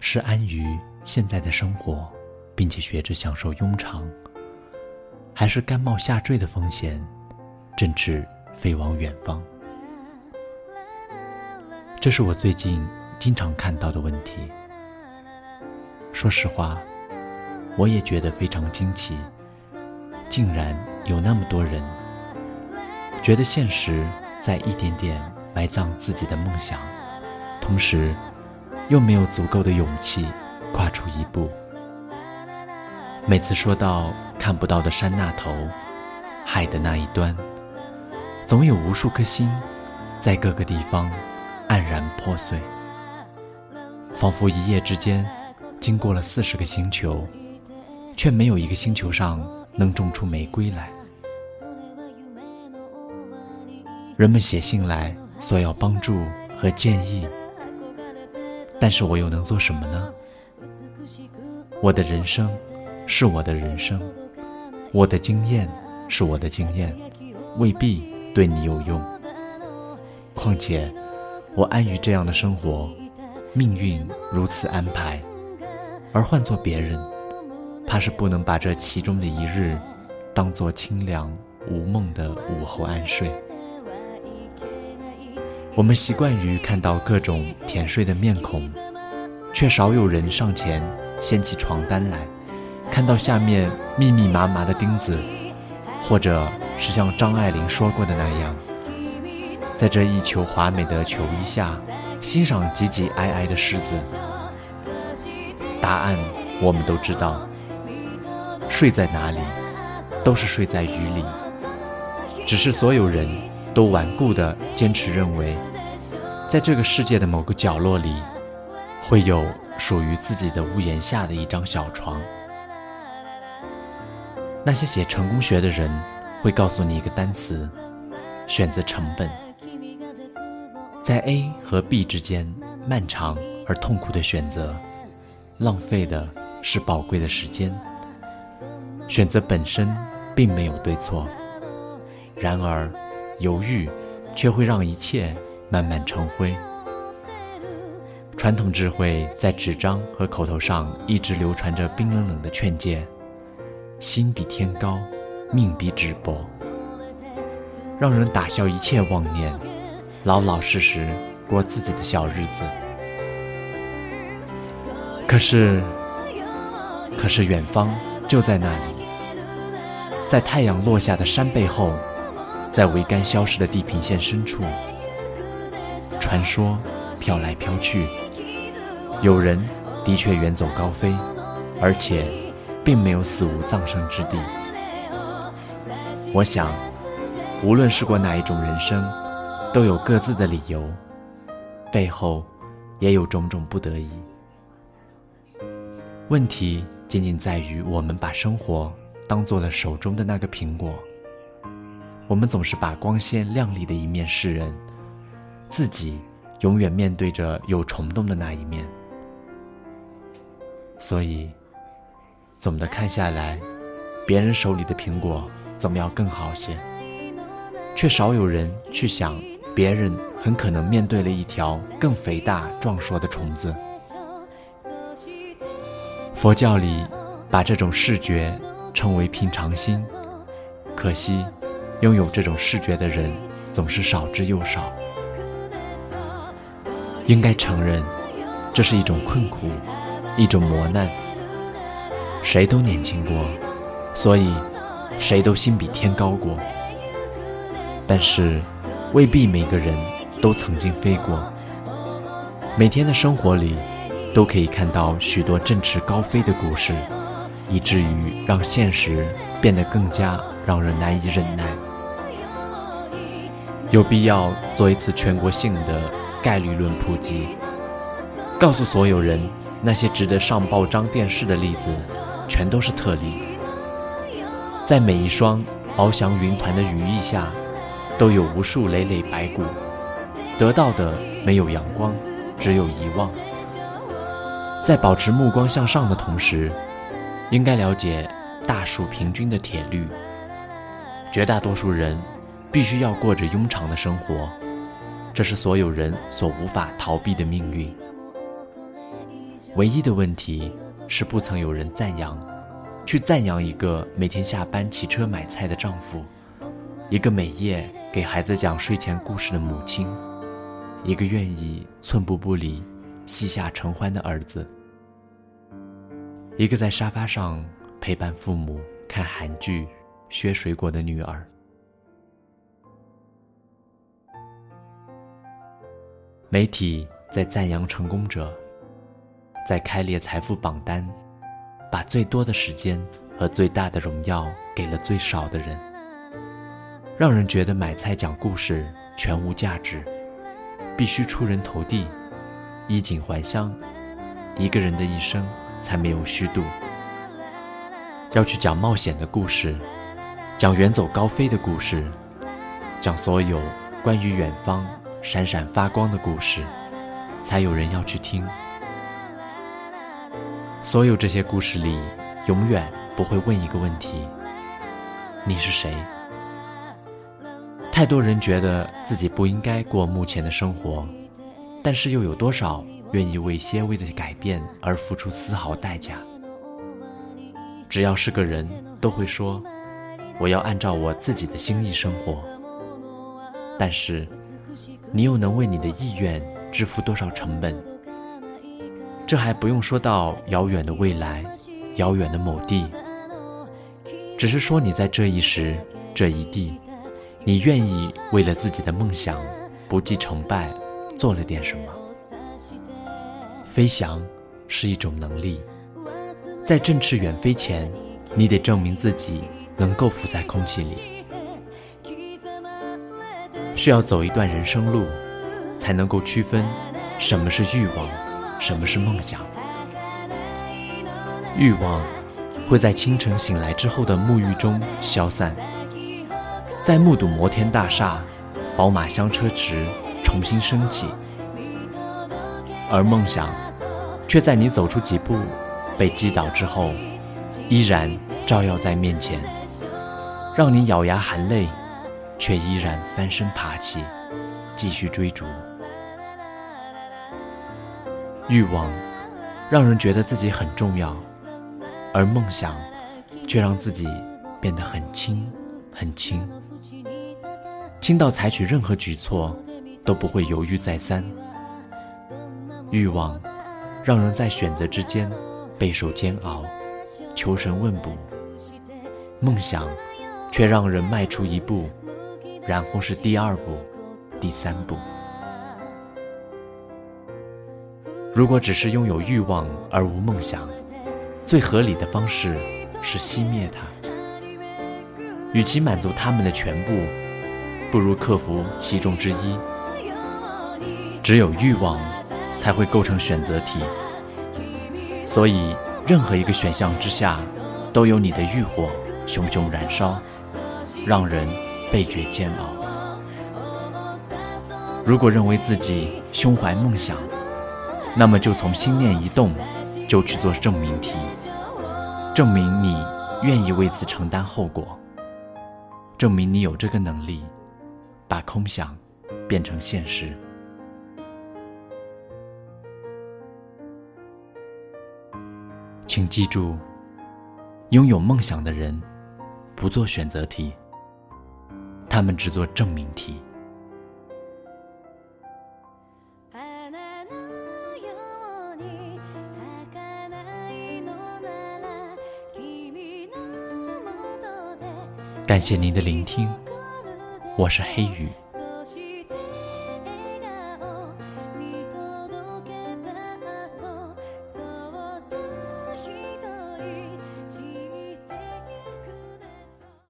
是安于现在的生活，并且学着享受庸常，还是甘冒下坠的风险，振翅飞往远方？这是我最近经常看到的问题。说实话，我也觉得非常惊奇，竟然有那么多人觉得现实在一点点埋葬自己的梦想，同时。又没有足够的勇气跨出一步。每次说到看不到的山那头，海的那一端，总有无数颗心在各个地方黯然破碎，仿佛一夜之间经过了四十个星球，却没有一个星球上能种出玫瑰来。人们写信来索要帮助和建议。但是我又能做什么呢？我的人生是我的人生，我的经验是我的经验，未必对你有用。况且，我安于这样的生活，命运如此安排，而换做别人，怕是不能把这其中的一日，当作清凉无梦的午后安睡。我们习惯于看到各种甜睡的面孔，却少有人上前掀起床单来，看到下面密密麻麻的钉子，或者是像张爱玲说过的那样，在这一球华美的球衣下欣赏挤挤挨挨的狮子。答案我们都知道，睡在哪里，都是睡在雨里，只是所有人。都顽固地坚持认为，在这个世界的某个角落里，会有属于自己的屋檐下的一张小床。那些写成功学的人会告诉你一个单词：选择成本。在 A 和 B 之间漫长而痛苦的选择，浪费的是宝贵的时间。选择本身并没有对错，然而。犹豫，却会让一切慢慢成灰。传统智慧在纸张和口头上一直流传着冰冷冷的劝诫：心比天高，命比纸薄，让人打消一切妄念，老老实实过自己的小日子。可是，可是远方就在那里，在太阳落下的山背后。在桅杆消失的地平线深处，传说飘来飘去，有人的确远走高飞，而且并没有死无葬身之地。我想，无论是过哪一种人生，都有各自的理由，背后也有种种不得已。问题仅仅在于，我们把生活当做了手中的那个苹果。我们总是把光鲜亮丽的一面示人，自己永远面对着有虫洞的那一面。所以，总的看下来，别人手里的苹果总要更好些，却少有人去想，别人很可能面对了一条更肥大壮硕的虫子。佛教里把这种视觉称为平常心，可惜。拥有这种视觉的人总是少之又少。应该承认，这是一种困苦，一种磨难。谁都年轻过，所以谁都心比天高过。但是，未必每个人都曾经飞过。每天的生活里，都可以看到许多振翅高飞的故事，以至于让现实变得更加让人难以忍耐。有必要做一次全国性的概率论普及，告诉所有人，那些值得上报章电视的例子，全都是特例。在每一双翱翔云团的羽翼下，都有无数累累白骨，得到的没有阳光，只有遗忘。在保持目光向上的同时，应该了解大数平均的铁律，绝大多数人。必须要过着庸常的生活，这是所有人所无法逃避的命运。唯一的问题是，不曾有人赞扬，去赞扬一个每天下班骑车买菜的丈夫，一个每夜给孩子讲睡前故事的母亲，一个愿意寸步不离、膝下承欢的儿子，一个在沙发上陪伴父母看韩剧、削水果的女儿。媒体在赞扬成功者，在开列财富榜单，把最多的时间和最大的荣耀给了最少的人，让人觉得买菜讲故事全无价值，必须出人头地，衣锦还乡，一个人的一生才没有虚度。要去讲冒险的故事，讲远走高飞的故事，讲所有关于远方。闪闪发光的故事，才有人要去听。所有这些故事里，永远不会问一个问题：你是谁？太多人觉得自己不应该过目前的生活，但是又有多少愿意为些微的改变而付出丝毫代价？只要是个人，都会说：“我要按照我自己的心意生活。”但是。你又能为你的意愿支付多少成本？这还不用说到遥远的未来，遥远的某地。只是说你在这一时、这一地，你愿意为了自己的梦想，不计成败，做了点什么？飞翔是一种能力，在振翅远飞前，你得证明自己能够浮在空气里。需要走一段人生路，才能够区分什么是欲望，什么是梦想。欲望会在清晨醒来之后的沐浴中消散，在目睹摩天大厦、宝马香车池重新升起，而梦想却在你走出几步被击倒之后，依然照耀在面前，让你咬牙含泪。却依然翻身爬起，继续追逐。欲望让人觉得自己很重要，而梦想却让自己变得很轻很轻，轻到采取任何举措都不会犹豫再三。欲望让人在选择之间备受煎熬，求神问卜；梦想却让人迈出一步。然后是第二步，第三步。如果只是拥有欲望而无梦想，最合理的方式是熄灭它。与其满足他们的全部，不如克服其中之一。只有欲望，才会构成选择题。所以，任何一个选项之下，都有你的欲火熊熊燃烧，让人。倍觉煎熬。如果认为自己胸怀梦想，那么就从心念一动，就去做证明题，证明你愿意为此承担后果，证明你有这个能力，把空想变成现实。请记住，拥有梦想的人不做选择题。他们只做证明题。感谢您的聆听，我是黑羽。